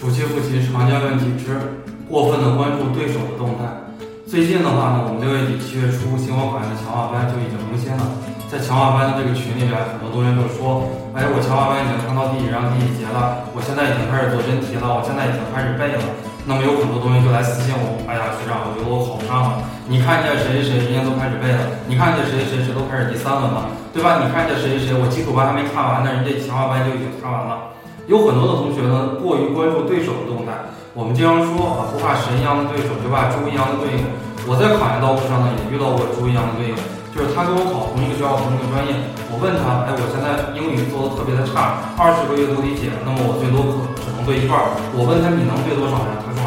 暑期复习常见问题之过分的关注对手的动态。最近的话呢，我们六月底七月初新火考的强化班就已经更新了。在强化班的这个群里边，很多同学就说：“哎，我强化班已经看到第几章第几节了，我现在已经开始做真题了，我现在已经开始背了。”那么有很多同学就来私信我：“哎呀，学长，我觉得我考不上了。你看见谁谁谁人家都开始背了，你看见谁谁谁都开始第三轮了，对吧？你看见谁谁谁我基础班还没看完呢，人家强化班就已经看完了。”有很多的同学呢，过于关注对手的动态。我们经常说啊，不怕神一样的对手，就怕猪一样的队友。我在考研道路上呢，也遇到过猪一样的队友。就是他跟我考同一个学校同一个专业，我问他，哎，我现在英语做的特别的差，二十个阅读理解，那么我最多可只能对一半。我问他你能对多少呀？他说，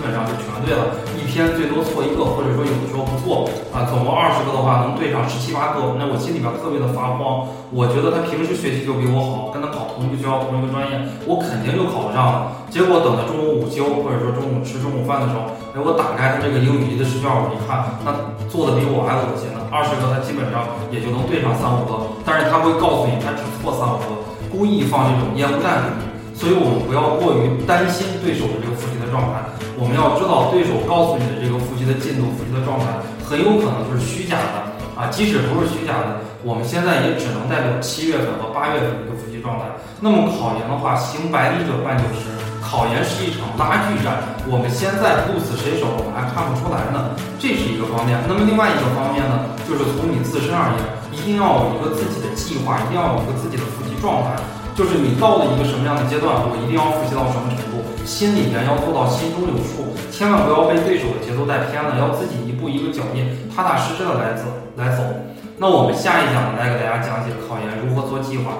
基本上就全对了，一篇最多错一个，或者说有的时候不错啊。总共二十个的话，能对上十七八个，那我心里边特别的发慌。我觉得他平时学习就比我好，跟他考同一个学校同一个专业，我肯定就考不上了。结果等到中午午休，或者说中午吃中午饭的时候，哎，我打开他这个英语一的试卷，我一看，那做的比我还恶心呢，二十个。他基本上也就能对上三五个，但是他会告诉你他只错三五个，故意放这种烟雾弹给你。所以我们不要过于担心对手的这个复习的状态，我们要知道对手告诉你的这个复习的进度、复习的状态，很有可能就是虚假的啊。即使不是虚假的，我们现在也只能代表七月份和八月份的一个复习状态。那么考研的话，行百里者半九十。考研是一场拉锯战，我们现在鹿死谁手，我们还看不出来呢，这是一个方面。那么另外一个方面呢，就是从你自身而言，一定要有一个自己的计划，一定要有一个自己的复习状态。就是你到了一个什么样的阶段，我一定要复习到什么程度，心里面要做到心中有数，千万不要被对手的节奏带偏了，要自己一步一个脚印，踏踏实实的来走来走。那我们下一讲来给大家讲解考研如何做计划。